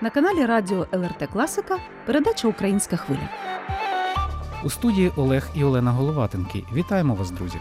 На каналі Радіо ЛРТ Класика передача Українська хвиля. У студії Олег і Олена Головатенки. Вітаємо вас, друзі!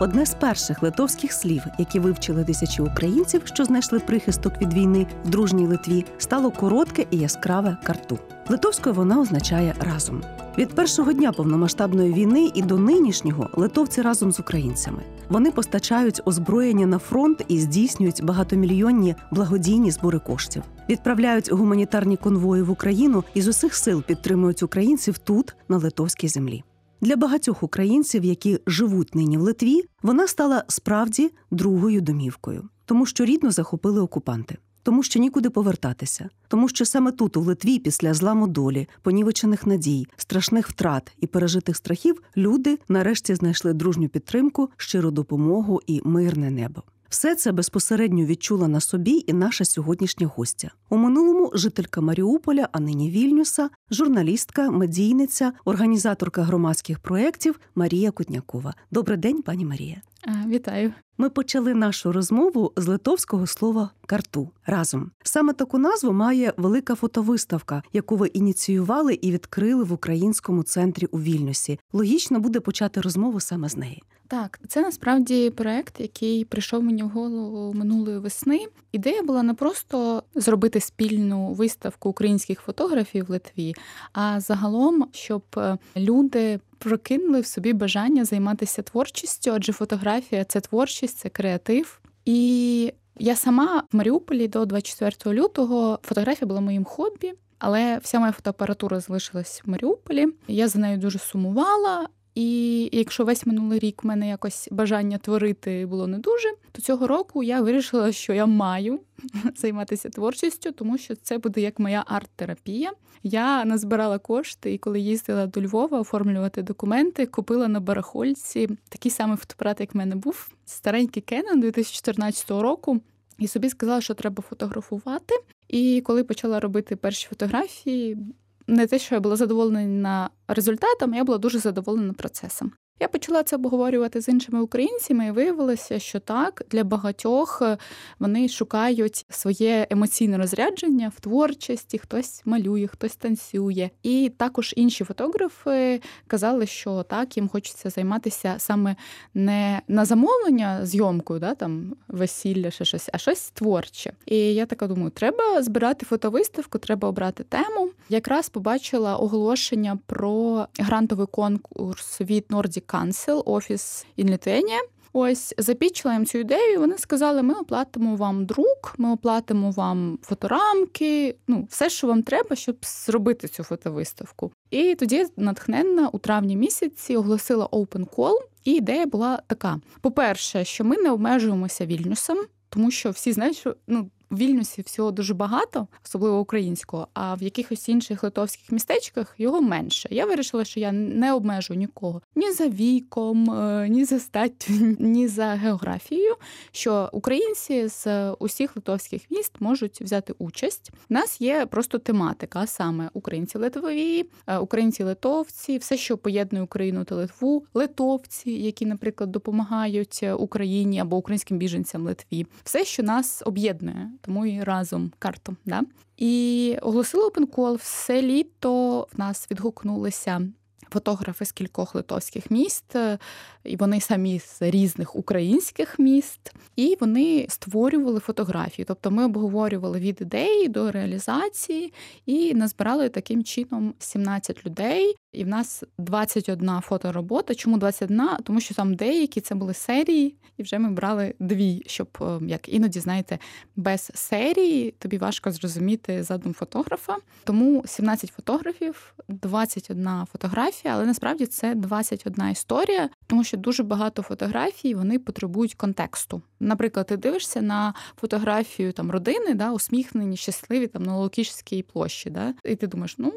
Одне з перших литовських слів, які вивчили тисячі українців, що знайшли прихисток від війни в дружній Литві, стало коротке і яскраве карту. Литовською вона означає разом. Від першого дня повномасштабної війни і до нинішнього литовці разом з українцями. Вони постачають озброєння на фронт і здійснюють багатомільйонні благодійні збори коштів. Відправляють гуманітарні конвої в Україну і з усіх сил підтримують українців тут, на литовській землі. Для багатьох українців, які живуть нині в Литві, вона стала справді другою домівкою, тому що рідно захопили окупанти, тому що нікуди повертатися, тому що саме тут, у Литві, після зламу долі, понівечених надій, страшних втрат і пережитих страхів, люди нарешті знайшли дружню підтримку, щиру допомогу і мирне небо. Все це безпосередньо відчула на собі і наша сьогоднішня гостя. У минулому жителька Маріуполя, а нині Вільнюса, журналістка, медійниця, організаторка громадських проєктів Марія Кутнякова. Добрий день, пані Марія. Вітаю. Ми почали нашу розмову з литовського слова карту разом. Саме таку назву має велика фотовиставка, яку ви ініціювали і відкрили в українському центрі у Вільнюсі. Логічно буде почати розмову саме з неї. Так, це насправді проект, який прийшов мені в голову минулої весни. Ідея була не просто зробити спільну виставку українських фотографій в Литві, а загалом, щоб е, люди прокинули в собі бажання займатися творчістю, адже фотографія це творчість, це креатив. І я сама в Маріуполі до 24 лютого фотографія була моїм хобі. Але вся моя фотоапаратура залишилась в Маріуполі. Я за нею дуже сумувала. І якщо весь минулий рік в мене якось бажання творити було не дуже, то цього року я вирішила, що я маю займатися творчістю, тому що це буде як моя арт-терапія. Я назбирала кошти, і коли їздила до Львова оформлювати документи, купила на барахольці такий самий фотоапарат, як в мене був, старенький Canon 2014 року. І собі сказала, що треба фотографувати. І коли почала робити перші фотографії, не те, що я була задоволена результатом, я була дуже задоволена процесом. Я почала це обговорювати з іншими українцями, і виявилося, що так для багатьох е, вони шукають своє емоційне розрядження в творчості, хтось малює, хтось танцює. І також інші фотографи казали, що так їм хочеться займатися саме не на замовлення зйомкою, да там весілля, ще щось, а щось творче. І я така думаю, треба збирати фотовиставку, треба обрати тему. Якраз побачила оголошення про грантовий конкурс від Nordic Council, офіс in. Ось запічила їм цю ідею. і Вони сказали: ми оплатимо вам друк, ми оплатимо вам фоторамки, ну все, що вам треба, щоб зробити цю фотовиставку. І тоді натхненна у травні місяці оголосила Open Call, і ідея була така: по-перше, що ми не обмежуємося вільнюсом, тому що всі знають, що ну в Вільнюсі всього дуже багато, особливо українського, а в якихось інших литовських містечках його менше. Я вирішила, що я не обмежу нікого ні за віком, е, ні за статтю, ні за географією. Що українці з усіх литовських міст можуть взяти участь. У нас є просто тематика, саме українці литові, е, українці литовці, все, що поєднує Україну та Литву, литовці, які, наприклад, допомагають Україні або українським біженцям Литві, все, що нас об'єднує тому і разом карту. Да? І оголосили Call. все літо в нас відгукнулися. Фотографи з кількох литовських міст, і вони самі з різних українських міст, і вони створювали фотографії. Тобто ми обговорювали від ідеї до реалізації і назбирали таким чином 17 людей. І в нас 21 фоторобота. Чому 21? Тому що там деякі це були серії, і вже ми брали дві, щоб е, як іноді знаєте, без серії тобі важко зрозуміти задум фотографа. Тому 17 фотографів, 21 фотографія, але насправді це 21 історія, тому що дуже багато фотографій вони потребують контексту. Наприклад, ти дивишся на фотографію там родини, да, усміхнені, щасливі там на Локішській площі, да, і ти думаєш, ну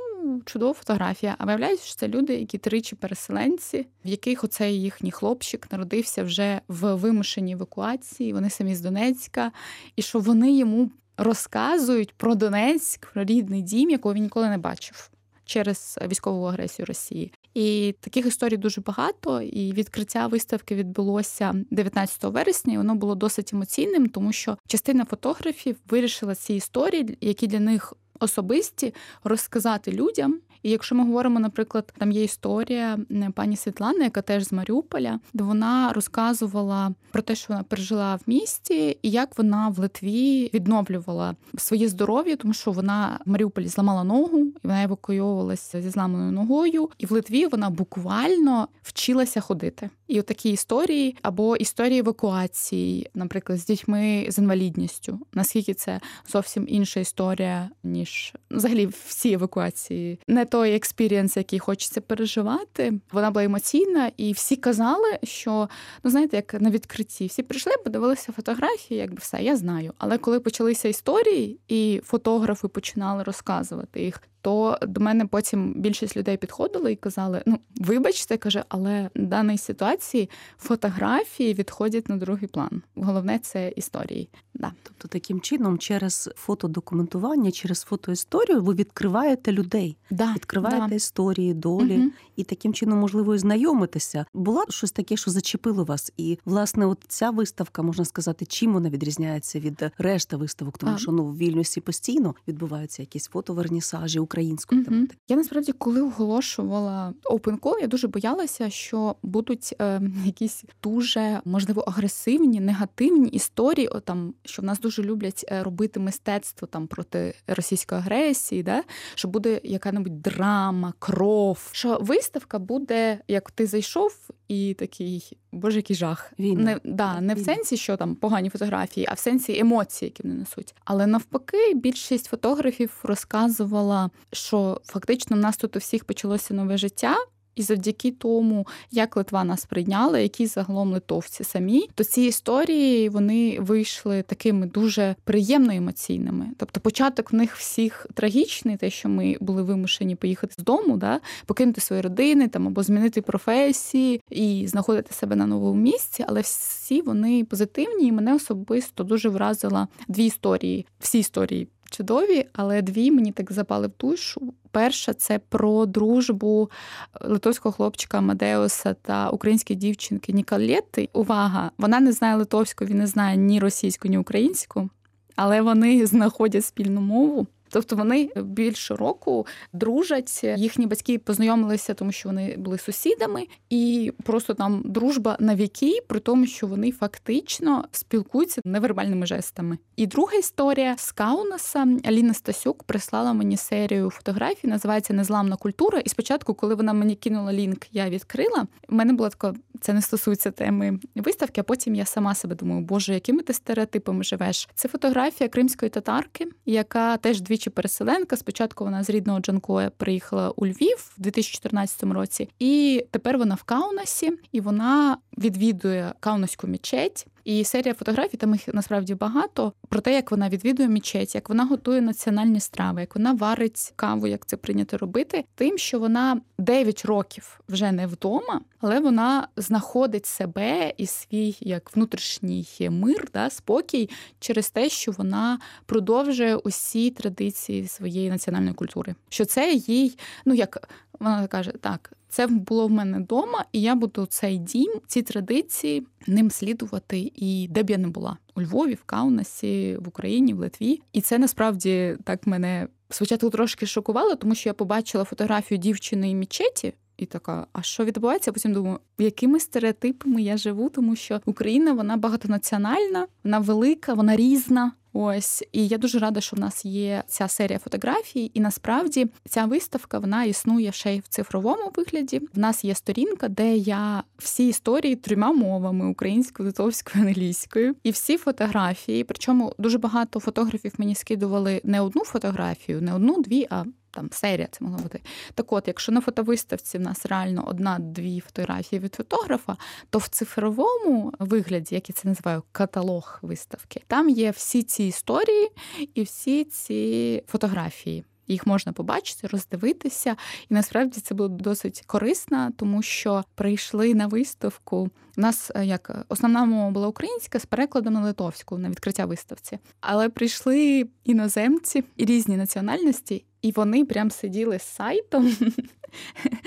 чудова фотографія. А виявляється, що це люди, які тричі переселенці, в яких оцей їхній хлопчик народився вже в вимушеній евакуації. Вони самі з Донецька, і що вони йому розказують про Донецьк, про рідний дім, якого він ніколи не бачив через військову агресію Росії. І таких історій дуже багато. І відкриття виставки відбулося 19 вересня. і Воно було досить емоційним, тому що частина фотографів вирішила ці історії, які для них особисті, розказати людям. І якщо ми говоримо, наприклад, там є історія пані Світлани, яка теж з Маріуполя, де вона розказувала про те, що вона пережила в місті, і як вона в Литві відновлювала своє здоров'я, тому що вона в Маріуполі зламала ногу, і вона евакуйовувалася зі зламаною ногою. І в Литві вона буквально вчилася ходити. І такі історії або історії евакуації, наприклад, з дітьми з інвалідністю. Наскільки це зовсім інша історія, ніж взагалі всі евакуації, не той experience, який хочеться переживати. Вона була емоційна, і всі казали, що ну знаєте, як на відкритті, всі прийшли, подивилися фотографії, якби все, я знаю. Але коли почалися історії, і фотографи починали розказувати їх, то до мене потім більшість людей підходили і казали: ну, вибачте, каже, але в даній ситуації фотографії відходять на другий план. Головне це історії. Да. Тобто, таким чином, через фотодокументування, через фотоісторію, ви відкриваєте людей, да, відкриваєте да. історії, долі, угу. і таким чином можливо і знайомитися. Було щось таке, що зачепило вас, і власне, от ця виставка можна сказати, чим вона відрізняється від решти виставок, тому а. що ну в вільності постійно відбуваються якісь фотовернісажі української тематики. Я насправді, коли оголошувала Open Call, я дуже боялася, що будуть е, якісь дуже можливо агресивні, негативні історії. О, там що в нас дуже люблять е, робити мистецтво там проти російської агресії, да? що буде яка-небудь драма, кров. Що виставка буде, як ти зайшов, і такий боже, який жах. Війна. Не да, не в сенсі, що там погані фотографії, а в сенсі емоцій, які вони несуть. Але навпаки, більшість фотографів розказувала, що фактично в нас тут у всіх почалося нове життя. І завдяки тому, як Литва нас прийняла, які загалом литовці самі, то ці історії вони вийшли такими дуже приємно емоційними. Тобто, початок в них всіх трагічний, те, що ми були вимушені поїхати з дому, да, покинути свої родини там або змінити професії і знаходити себе на новому місці. Але всі вони позитивні, і мене особисто дуже вразила дві історії. Всі історії чудові, але дві мені так запали в душу. Перша це про дружбу литовського хлопчика Амадеуса та української дівчинки Нікалєти. Увага! Вона не знає литовську, він не знає ні російську, ні українську, але вони знаходять спільну мову. Тобто вони більше року дружать. Їхні батьки познайомилися, тому що вони були сусідами, і просто там дружба на віки, при тому, що вони фактично спілкуються невербальними жестами. І друга історія з Каунаса Аліна Стасюк прислала мені серію фотографій, називається Незламна культура. І спочатку, коли вона мені кинула лінк, я відкрила. У мене була така, це не стосується теми виставки. А потім я сама себе думаю, боже, якими ти стереотипами живеш? Це фотографія кримської татарки, яка теж дві двічі переселенка. Спочатку вона з рідного Джанкоя приїхала у Львів в 2014 році, і тепер вона в Каунасі, і вона відвідує Каунаську мечеть. І серія фотографій, там їх насправді багато, про те, як вона відвідує мечеть, як вона готує національні страви, як вона варить каву, як це прийнято робити, тим, що вона 9 років вже не вдома, але вона знаходить себе і свій як внутрішній мир, да, спокій через те, що вона продовжує усі традиції своєї національної культури. Що це їй, ну як вона каже, так. Це було в мене вдома, і я буду цей дім, ці традиції ним слідувати і де б я не була у Львові, в Каунасі, в Україні, в Литві. І це насправді так мене спочатку трошки шокувало, тому що я побачила фотографію дівчини і мічеті. І така, а що відбувається? Потім думаю, якими стереотипами я живу, тому що Україна вона багатонаціональна, вона велика, вона різна. Ось і я дуже рада, що в нас є ця серія фотографій, і насправді ця виставка вона існує ще й в цифровому вигляді. В нас є сторінка, де я всі історії трьома мовами українською, литовською, англійською, і всі фотографії. Причому дуже багато фотографів мені скидували не одну фотографію, не одну, дві, а там серія це могла бути. Так от, якщо на фотовиставці в нас реально одна-дві фотографії від фотографа, то в цифровому вигляді, як я це називаю, каталог виставки, там є всі ці історії і всі ці фотографії. Їх можна побачити, роздивитися, і насправді це було досить корисно, тому що прийшли на виставку. У нас е, як основна мова була українська з перекладом на литовську на відкриття виставці, але прийшли іноземці і різні національності, і вони прям сиділи з сайтом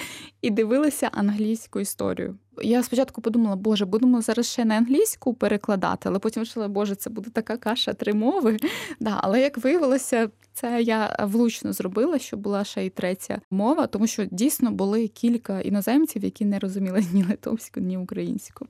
і дивилася англійську історію. Я спочатку подумала, боже, будемо зараз ще на англійську перекладати, але потім вирішила, боже, це буде така каша три мови. Да, Але як виявилося, це я влучно зробила, що була ще й третя мова, тому що дійсно були кілька іноземців, які не розуміли ні литовську, ні українську.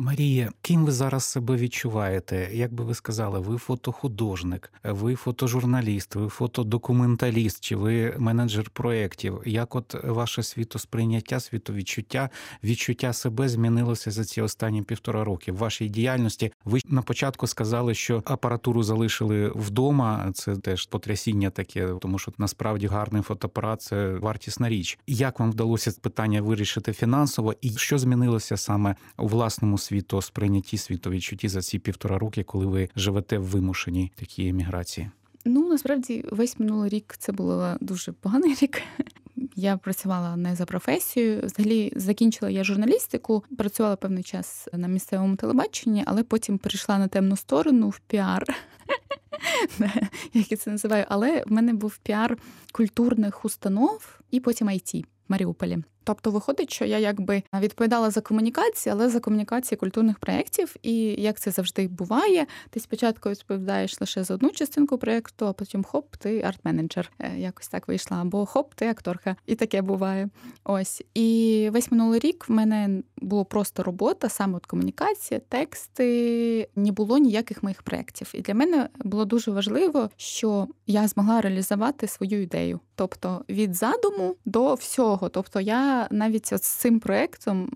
Марія, ким ви зараз себе відчуваєте? Як би ви сказали, ви фотохудожник, ви фотожурналіст, ви фотодокументаліст, чи ви менеджер проєктів? Як от ваше світосприйняття, світовідчуття, відчуття себе змінилося за ці останні півтора роки? В вашій діяльності ви на початку сказали, що апаратуру залишили вдома. Це теж потрясіння таке, тому що насправді гарний фотоапарат – це вартісна річ. Як вам вдалося питання вирішити фінансово, і що змінилося саме у власному світосприйнятті, світовідчутті за ці півтора роки, коли ви живете в вимушеній такій еміграції? Ну насправді весь минулий рік це був дуже поганий рік. Я працювала не за професією. Взагалі закінчила я журналістику, працювала певний час на місцевому телебаченні, але потім перейшла на темну сторону в піар. Як я це називаю, але в мене був піар культурних установ і потім IT в Маріуполі. Тобто виходить, що я якби відповідала за комунікацію, але за комунікації культурних проєктів. І як це завжди буває, ти спочатку відповідаєш лише за одну частинку проєкту, а потім хоп, ти арт-менеджер. Е, якось так вийшла. Або хоп, ти акторка. І таке буває. Ось. І весь минулий рік в мене було просто робота, саме от комунікація, тексти, не було ніяких моїх проєктів. І для мене було дуже важливо, що я змогла реалізувати свою ідею. Тобто від задуму до всього. Тобто я навіть от з цим проєктом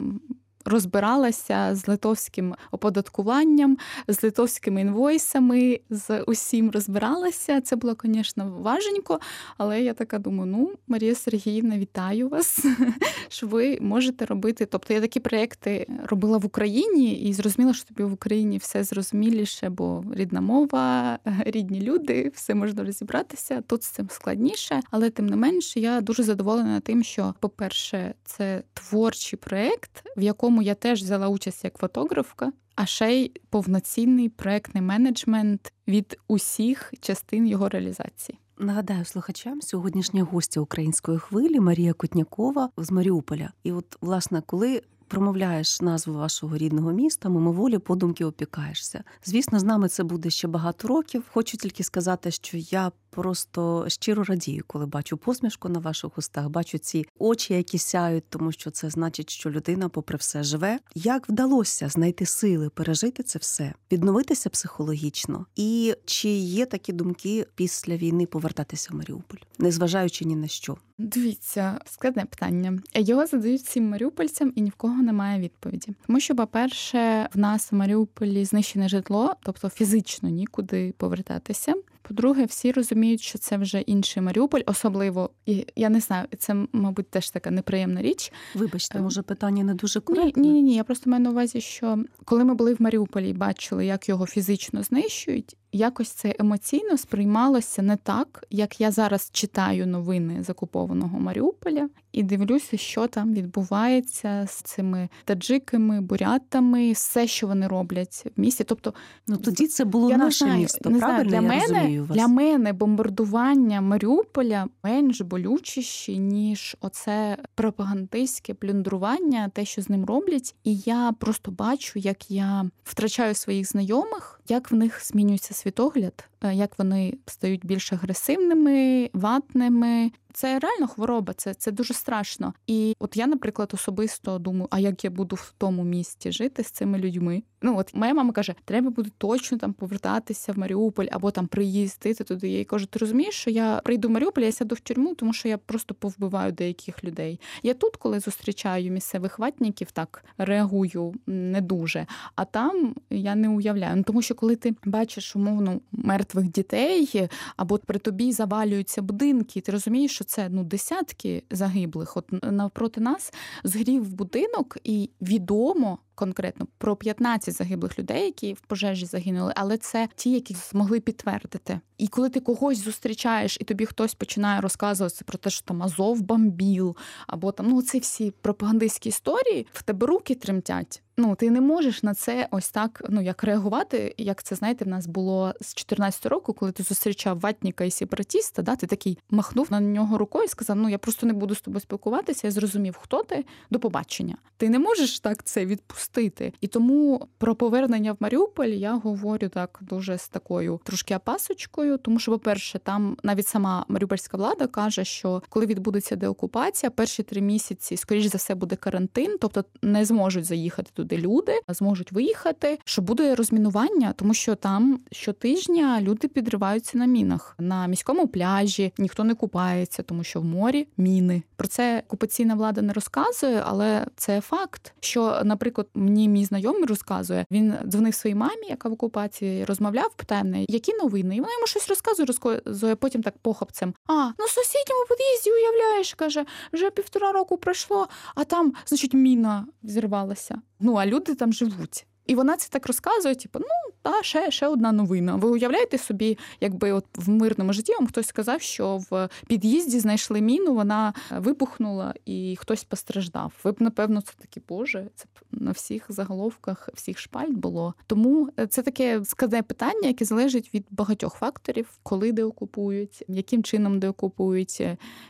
розбиралася з литовським оподаткуванням, з литовськими інвойсами, з усім розбиралася. Це було, звісно, важенько, але я така думаю: ну, Марія Сергіївна, вітаю вас, що ви можете робити. Тобто я такі проекти робила в Україні і зрозуміла, що тобі в Україні все зрозуміліше, бо рідна мова, рідні люди, все можна розібратися. Тут з цим складніше, але тим не менше, я дуже задоволена тим, що, по-перше, це творчий проект, в якому якому я теж взяла участь як фотографка, а ще й повноцінний проектний менеджмент від усіх частин його реалізації. Нагадаю слухачам, сьогоднішня гостя української хвилі Марія Кутнякова з Маріуполя. І от, власне, коли промовляєш назву вашого рідного міста, мимоволі подумки опікаєшся. Звісно, з нами це буде ще багато років. Хочу тільки сказати, що я просто щиро радію, коли бачу посмішку на ваших устах, бачу ці очі, які сяють, тому що це значить, що людина, попри все, живе. Як вдалося знайти сили пережити це все, відновитися психологічно, і чи є такі думки після війни повертатися в Маріуполь, незважаючи ні на що? Дивіться, складне питання. Його задають всім маріупольцям, і ні в кого немає відповіді. Тому що, по-перше, в нас в Маріуполі знищене житло, тобто фізично нікуди повертатися. По-друге, всі розуміють, що це вже інший Маріуполь, особливо і я не знаю, це мабуть теж така неприємна річ. Вибачте, ем, може питання не дуже коректне? Ні, ні, ні. Я просто маю на увазі, що коли ми були в Маріуполі і бачили, як його фізично знищують, якось це емоційно сприймалося не так, як я зараз читаю новини закупованого Маріуполя і дивлюся, що там відбувається з цими таджиками, бурятами, все, що вони роблять в місті. Тобто, ну тоді це було я наше знаю, місто. Не правильно знаю, для я мене розумію вас? для мене бомбардування Маріуполя менш болючіші, ніж оце пропагандистське плюндрування, те, що з ним роблять. І я просто бачу, як я втрачаю своїх знайомих, як в них змінюється світогляд, як вони стають більш агресивними, ватними. Це реально хвороба, це це дуже страшно. І от я, наприклад, особисто думаю, а як я буду в тому місті жити з цими людьми? Ну от моя мама каже, треба буде точно там повертатися в Маріуполь або там приїздити туди. Я їй кажу, ти розумієш, що я прийду в Маріуполь, я сяду в тюрму, тому що я просто повбиваю деяких людей. Я тут, коли зустрічаю місцевих ватників, так реагую не дуже. А там я не уявляю. Ну тому що коли ти бачиш умовно мертвих дітей, або при тобі завалюються будинки, ти розумієш, що це ну десятки загиблих. От навпроти нас згрів будинок, і відомо конкретно про 15 загиблих людей, які в пожежі загинули, але це ті, які змогли підтвердити. І коли ти когось зустрічаєш, і тобі хтось починає розказувати про те, що там Азов бомбіл, або там ну ці всі пропагандистські історії, в тебе руки тремтять. Ну, ти не можеш на це ось так, ну як реагувати, як це знаєте, в нас було з 14 року, коли ти зустрічав ватніка і сепаратіста, да, ти такий махнув на нього рукою і сказав: Ну я просто не буду з тобою спілкуватися. Я зрозумів, хто ти до побачення. Ти не можеш так це відпустити. І тому про повернення в Маріуполь я говорю так дуже з такою трошки опасочкою, тому що, по-перше, там навіть сама маріупольська влада каже, що коли відбудеться деокупація, перші три місяці, скоріш за все, буде карантин, тобто не зможуть заїхати туди люди, зможуть виїхати. Що буде розмінування, тому що там щотижня люди підриваються на мінах на міському пляжі, ніхто не купається, тому що в морі міни. Про це окупаційна влада не розказує, але це факт. Що, наприклад, мені мій знайомий розказує, він дзвонив своїй мамі, яка в окупації розмовляв, питає мене, які новини, і вона йому щось розказує, розказує потім так похопцем. А ну сусідньому під'їзді уявляєш, каже, вже півтора року пройшло, а там, значить, міна зірвалася. Ну а люди там живуть. І вона це так розказує, типу, ну та ще ще одна новина. Ви уявляєте собі, якби от в мирному житті вам хтось сказав, що в під'їзді знайшли міну, вона вибухнула і хтось постраждав. Ви б напевно це такі, боже, це б на всіх заголовках, всіх шпальт було. Тому це таке складне питання, яке залежить від багатьох факторів, коли деокупують, яким чином деокупують,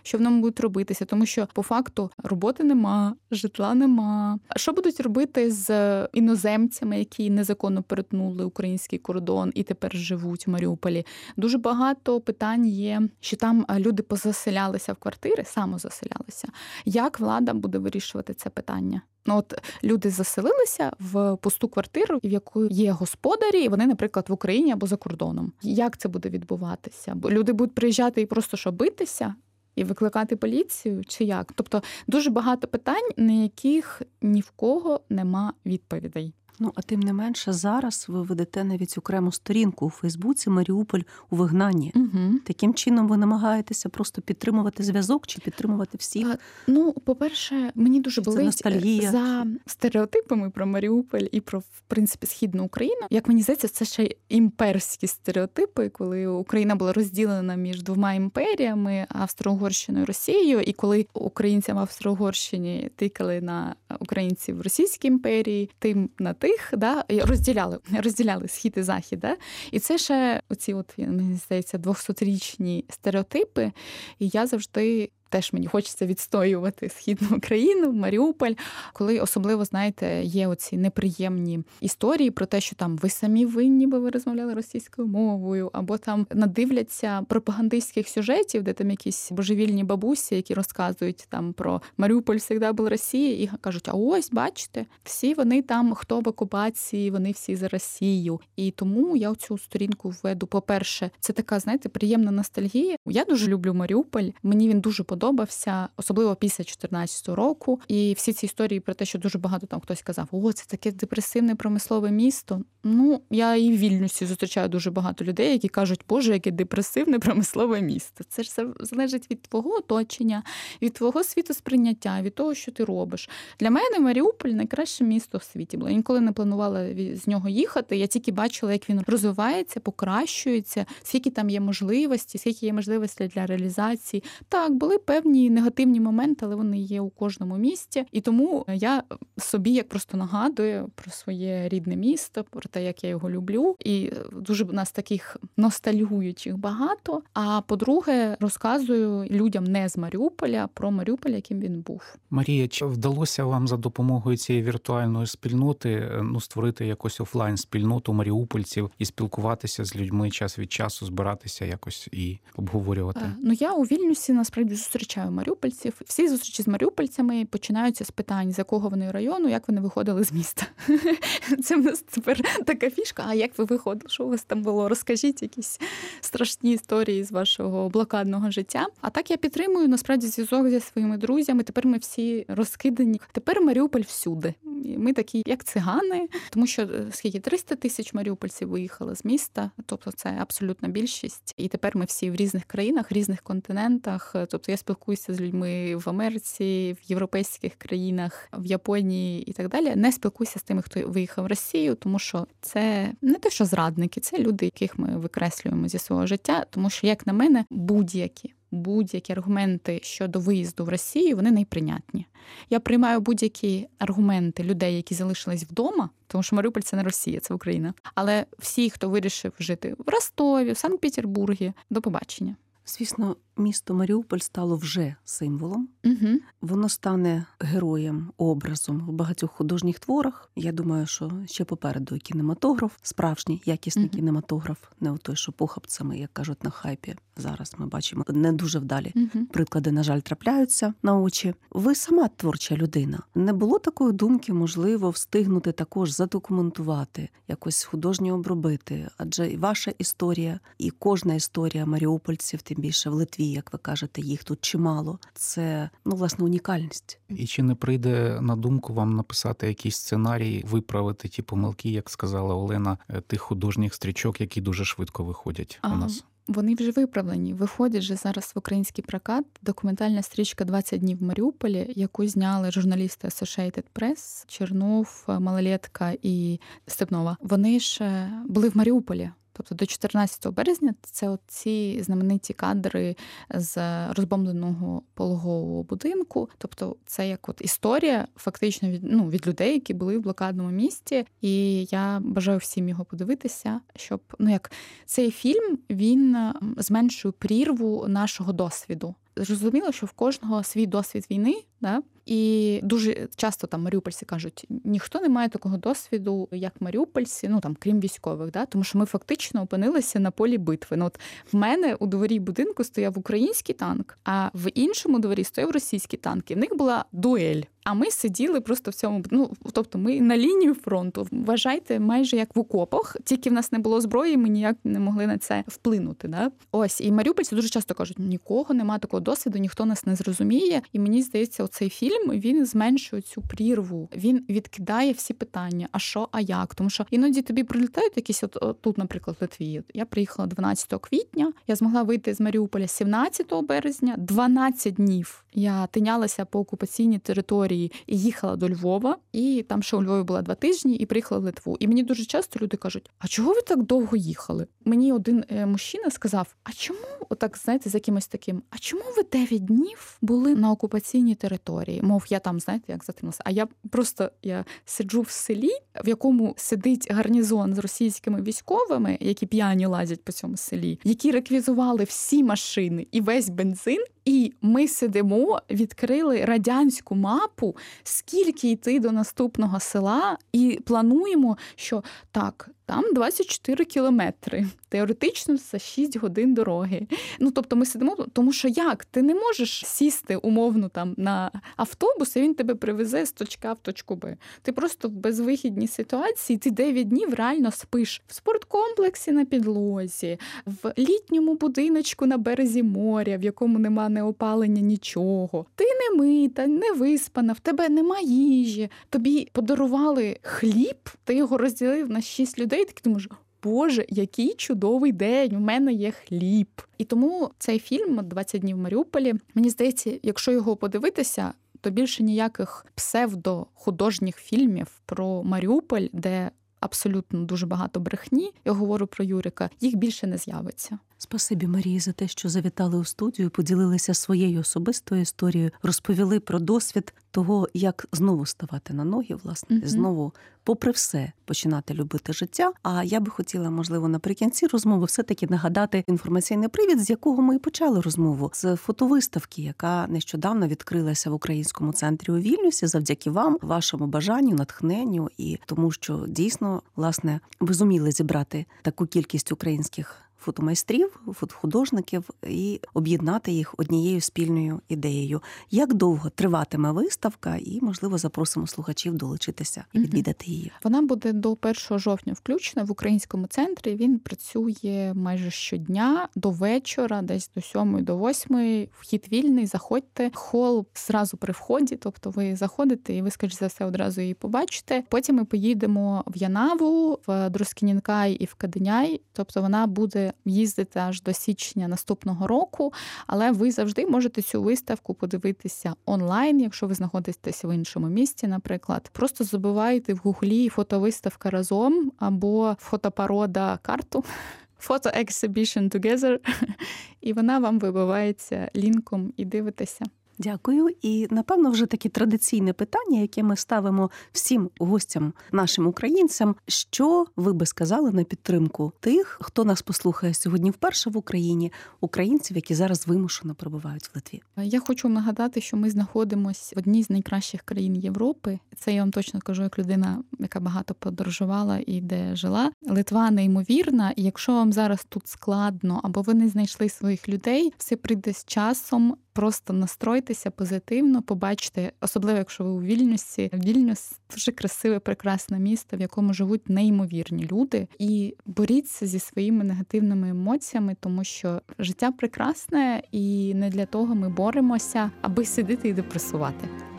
що в ньому будуть робитися, тому що по факту роботи нема, житла нема. А що будуть робити з іноземцями, які незаконно перетнули український кордон і тепер живуть в Маріуполі? Дуже багато питань є, що там люди позаселялися в квартири, самозаселялися. Як влада буде вирішувати це питання? Ну, от люди заселилися в пусту квартиру, в яку є господарі, і вони, наприклад, в Україні або за кордоном. Як це буде відбуватися? Бо люди будуть приїжджати і просто що битися і викликати поліцію, чи як? Тобто дуже багато питань, на яких ні в кого нема відповідей. Ну, а тим не менше, зараз ви ведете навіть окрему сторінку у Фейсбуці Маріуполь у вигнанні. Угу. Таким чином ви намагаєтеся просто підтримувати зв'язок чи підтримувати всіх? А, ну, по-перше, мені дуже болить ностальгія. за стереотипами про Маріуполь і про в принципі східну Україну. Як мені здається, це ще імперські стереотипи, коли Україна була розділена між двома імперіями Австро-Угорщиною і Росією, і коли українцям в Австро-Угорщині тикали на українців в Російській імперії, тим на тих, да, розділяли, розділяли схід і захід. Да? І це ще оці, от мені здається, 200-річні стереотипи. І я завжди. Теж мені хочеться відстоювати східну Україну, Маріуполь, коли особливо знаєте, є оці неприємні історії про те, що там ви самі винні, бо ви розмовляли російською мовою, або там надивляться пропагандистських сюжетів, де там якісь божевільні бабусі, які розказують там про Маріуполь завжди був Росія, і кажуть: а ось бачите, всі вони там, хто в окупації, вони всі за Росію. І тому я цю сторінку введу. По перше, це така, знаєте, приємна ностальгія. Я дуже люблю Маріуполь. Мені він дуже подобається подобався, особливо після 2014 року. І всі ці історії про те, що дуже багато там хтось казав, о, це таке депресивне промислове місто. Ну, я і в Вільнюсі зустрічаю дуже багато людей, які кажуть, Боже, яке депресивне промислове місто. Це ж все залежить від твого оточення, від твого світосприйняття, від того, що ти робиш. Для мене Маріуполь найкраще місто в світі було. Я ніколи не планувала з нього їхати. Я тільки бачила, як він розвивається, покращується, скільки там є можливості, скільки є можливостей для реалізації. Так, були певні негативні моменти, але вони є у кожному місті. І тому я собі як просто нагадую про своє рідне місто, про те, як я його люблю. І дуже в нас таких ностальгуючих багато. А по-друге, розказую людям не з Маріуполя про Маріуполь, яким він був. Марія, чи вдалося вам за допомогою цієї віртуальної спільноти ну створити якусь офлайн спільноту маріупольців і спілкуватися з людьми час від часу, збиратися якось і обговорювати? Ну я у Вільнюсі насправді зустрічаю маріупольців. Всі зустрічі з маріупольцями починаються з питань, з якого вони району, як вони виходили з міста. Це в нас тепер така фішка. А як ви виходили? Що у вас там було? Розкажіть якісь страшні історії з вашого блокадного життя. А так я підтримую насправді зв'язок зі своїми друзями. Тепер ми всі розкидані. Тепер Маріуполь всюди. Ми такі, як цигани, тому що е, скільки 300 тисяч маріупольців виїхали з міста, тобто це абсолютна більшість. І тепер ми всі в різних країнах, різних континентах. Тобто я спілкуюся з людьми в Америці, в європейських країнах, в Японії і так далі. Не спілкуюся з тими, хто виїхав в Росію, тому що це не те, що зрадники, це люди, яких ми викреслюємо зі свого життя, тому що, як на мене, будь-які будь-які аргументи щодо виїзду в Росію, вони найприйнятні. Я приймаю будь-які аргументи людей, які залишились вдома, тому що Маріуполь це не Росія, це Україна. Але всі, хто вирішив жити в Ростові, в Санкт-Петербургі, до побачення. Звісно, місто Маріуполь стало вже символом. Угу. Воно стане героєм, образом в багатьох художніх творах. Я думаю, що ще попереду кінематограф, справжній якісний Мгм. кінематограф, не той, що похабцями, як кажуть на хайпі. Зараз ми бачимо не дуже вдалі. Угу. Приклади, на жаль, трапляються на очі. Ви сама творча людина. Не було такої думки, можливо, встигнути також задокументувати, якось художньо обробити. Адже і ваша історія, і кожна історія маріупольців, тим більше в Литві, як ви кажете, їх тут чимало. Це ну власне унікальність. І чи не прийде на думку вам написати якийсь сценарій, виправити ті помилки, як сказала Олена, е, тих художніх стрічок, які дуже швидко виходять у нас? Вони вже виправлені. Виходить же зараз в український прокат документальна стрічка «20 днів в Маріуполі, яку зняли журналісти Associated Press, Чернов, Малолетка і Степнова. Вони ж е, були в Маріуполі. Тобто до 14 березня це ці знамениті кадри з розбомбленого пологового будинку. Тобто, це як от історія фактично від ну від людей, які були в блокадному місті. І я бажаю всім його подивитися, щоб ну як цей фільм він е, зменшує прірву нашого досвіду. Зрозуміло, що в кожного свій досвід війни, да? і дуже часто там маріупольці кажуть, ніхто не має такого досвіду, як маріупольці, ну там крім військових, да? тому що ми фактично опинилися на полі битви. Ну от в мене у дворі будинку стояв український танк, а в іншому дворі стояв російський танк. І в них була дуель. А ми сиділи просто в цьому. Ну тобто, ми на лінію фронту вважайте, майже як в окопах, тільки в нас не було зброї, ми ніяк не могли на це вплинути. Да? Ось і маріупольці дуже часто кажуть: нікого немає такого досвіду, ніхто нас не зрозуміє. І мені здається, оцей фільм він зменшує цю прірву. Він відкидає всі питання: а що, а як? Тому що іноді тобі прилітають якісь, от, от тут, наприклад, в Литві. Я приїхала 12 квітня. Я змогла вийти з Маріуполя 17 березня, 12 днів. Я тинялася по окупаційній території і їхала до Львова, і там ще у Львові була два тижні, і приїхала в Литву. І мені дуже часто люди кажуть: а чого ви так довго їхали? Мені один е, мужчина сказав: А чому, отак знаєте, з якимось таким? А чому ви 9 днів були на окупаційній території? Мов я там, знаєте, як затрималася. А я просто я сиджу в селі, в якому сидить гарнізон з російськими військовими, які п'яні лазять по цьому селі, які реквізували всі машини і весь бензин. І ми сидимо, відкрили радянську мапу, скільки йти до наступного села, і плануємо, що так, там 24 кілометри. Теоретично це 6 годин дороги. Ну тобто, ми сидимо, тому що як? Ти не можеш сісти умовно там на автобус, і він тебе привезе з точки А в точку Б. Ти просто в безвихідній ситуації, ти 9 днів реально спиш в спорткомплексі на підлозі, в літньому будиночку на березі моря, в якому нема не опалення нічого. Ти не мита, не виспана, в тебе нема їжі. Тобі подарували хліб, ти його розділив на 6 людей. Ти думаєш, Боже, який чудовий день! У мене є хліб. І тому цей фільм «20 днів в Маріуполі. Мені здається, якщо його подивитися, то більше ніяких псевдохудожніх фільмів про Маріуполь, де абсолютно дуже багато брехні. Я говорю про Юрика, їх більше не з'явиться. Спасибі Марії за те, що завітали у студію, поділилися своєю особистою історією, розповіли про досвід того, як знову ставати на ноги, власне, Мгм. знову, попри все, починати любити життя. А я би хотіла, можливо, наприкінці розмови все-таки нагадати інформаційний привід, з якого ми і почали розмову з фотовиставки, яка нещодавно відкрилася в українському центрі у Вільнюсі, завдяки вам, вашому бажанню, натхненню і тому, що дійсно, власне, ви зуміли зібрати таку кількість українських фотомайстрів, фотохудожників і об'єднати їх однією спільною ідеєю. Як довго триватиме виставка, і можливо запросимо слухачів долучитися і відвідати її. Вона буде до 1 жовтня включена в українському центрі. Він працює майже щодня до вечора, десь до 7 до 8. Вхід вільний. Заходьте. Хол зразу при вході. Тобто ви заходите і ви, скоріш за все, одразу її побачите. Потім ми поїдемо в Янаву, в Друскінінкай і в Каденяй. Тобто вона буде їздити аж до січня наступного року. Але ви завжди можете цю виставку подивитися онлайн, якщо ви знаходитесь в іншому місті, наприклад. Просто забивайте в гуглі фотовиставка разом або фотопарода карту. Фото Exhibition Together, і вона вам вибивається лінком і дивитеся. Дякую. І напевно вже таке традиційне питання, яке ми ставимо всім гостям, нашим українцям. Що ви би сказали на підтримку тих, хто нас послухає сьогодні вперше в Україні, українців, які зараз вимушено перебувають в Литві? Я хочу нагадати, що ми знаходимося в одній з найкращих країн Європи. Це я вам точно кажу, як людина, яка багато подорожувала і де жила. Литва неймовірна, і якщо вам зараз тут складно або ви не знайшли своїх людей, все прийде з часом. Просто настройтеся позитивно, побачите, особливо якщо ви у Вільнюсі. Вільнюс дуже красиве, прекрасне місто, в якому живуть неймовірні люди, і боріться зі своїми негативними емоціями, тому що життя прекрасне, і не для того ми боремося, аби сидіти і депресувати.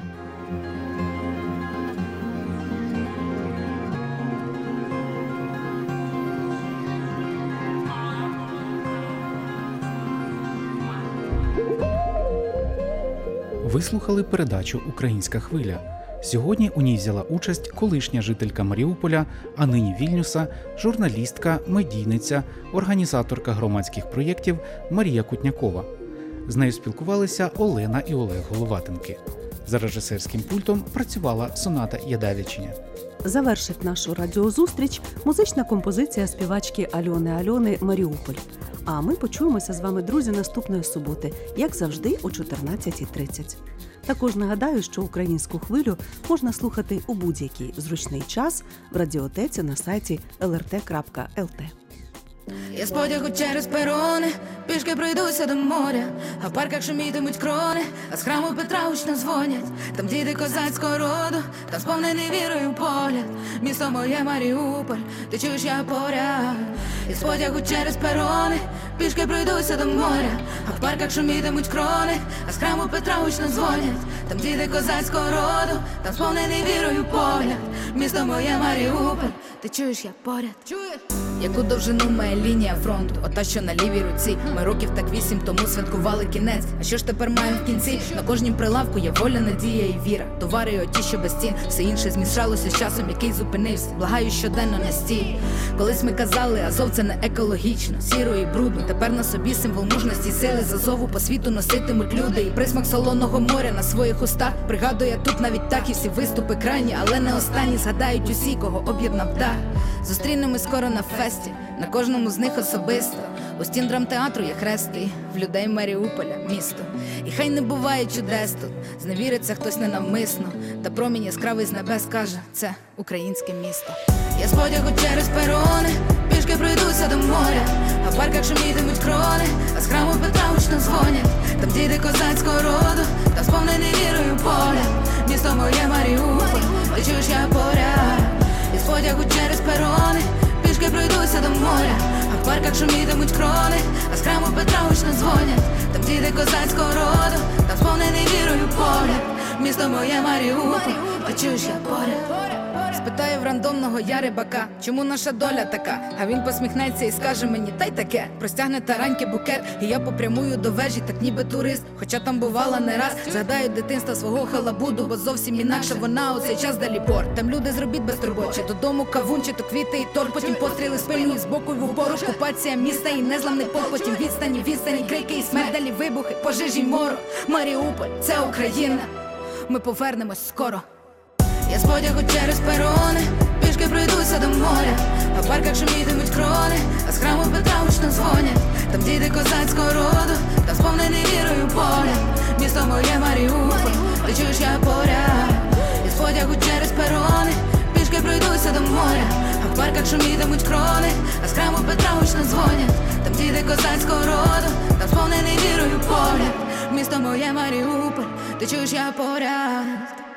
Ви слухали передачу Українська хвиля. Сьогодні у ній взяла участь колишня жителька Маріуполя, а нині Вільнюса, журналістка, медійниця, організаторка громадських проєктів Марія Кутнякова. З нею спілкувалися Олена і Олег Головатенки. За режисерським пультом працювала Соната Ядавічиня. Завершить нашу радіозустріч музична композиція співачки Альони Альони Маріуполь. А ми почуємося з вами, друзі, наступної суботи, як завжди, о 14.30. Також нагадаю, що українську хвилю можна слухати у будь-який зручний час в радіотеці на сайті lrt.lt. Я з потягу через перони, пішки пройдуся до моря, а в парках шумітимуть крони, а з храму Петра гучно дзвонять. Там діти козацького роду, там сповнений вірою погляд. Місто моє Маріуполь, ти чуєш я поряд. Я з потягу через перони, пішки пройдуся до моря, а в парках шумітимуть крони, а з храму Петра гучно дзвонять. Там діти козацького роду, там сповнений вірою погляд. Місто моє Маріуполь, ти чуєш я поряд. Чуєш? Яку довжину має лінія фронту, ота, що на лівій руці. Ми років так вісім тому святкували кінець. А що ж тепер маємо в кінці? На кожній прилавку є воля, надія і віра. Товари оті, що без цін, все інше змішалося з часом, який зупинився. Благаю щоденно не стій. Колись ми казали, Азов це не екологічно, сіро і брудно. Тепер на собі символ мужності, сили з Азову по світу носитимуть люди. І присмак солоного моря на своїх устах. Пригадує тут навіть так і всі виступи крайні, але не останні згадають усі, кого об'єднав дах. Зустрінемось скоро на фесті, на кожному з них особисто. У стін драмтеатру є хрести, в людей Маріуполя місто. І хай не буває чудес тут, зневіриться хтось ненавмисно, та промінь яскравий з небес каже, це українське місто. Я з потягу через перони, пішки пройдуся до моря, а в парках шумітимуть крони, а з храму Петра гучно дзвонять. Там діти козацького роду, та сповнений вірою поля. Місто моє Маріуполь, ти чуєш я поряд. І з через перони, пішки пройдуся до моря, а в парках шумітимуть крони, а з храму Петра гучно дзвонять. Там діти козацького роду, там сповнений вірою поля. Місто моє Маріуполь, почуєш я поряд. Спитаю в рандомного я рибака, чому наша доля така? А він посміхнеться і скаже мені, та й таке, простягне тараньки букет, і я попрямую до вежі, так ніби турист. Хоча там бувала не раз. Згадаю дитинства свого халабуду, бо зовсім інакше вона у цей час далі порт. Там люди зробіть без турбот, чи додому кавун, чи то квіти і торт. Потім постріли спильні з боку в упору. Окупація міста і незламний пот. Потім відстані, відстані, крики і смерть, вибухи, пожежі й. Маріуполь, це Україна. Ми повернемось скоро. Я з потягу через перони, пішки пройдуся до моря, а в парках шумітимуть крони, а з храму Петра гучно дзвонять. Там діти козацького роду, там сповнений вірою поля. Місто моє Маріуполь, ти чуєш я поряд. Я з потягу через перони, пішки пройдуся до моря, а в парках шумітимуть крони, а з храму Петра гучно дзвонять. Там діти козацького роду, там сповнений вірою погляд. Місто моє Маріуполь, ти чуєш я поряд.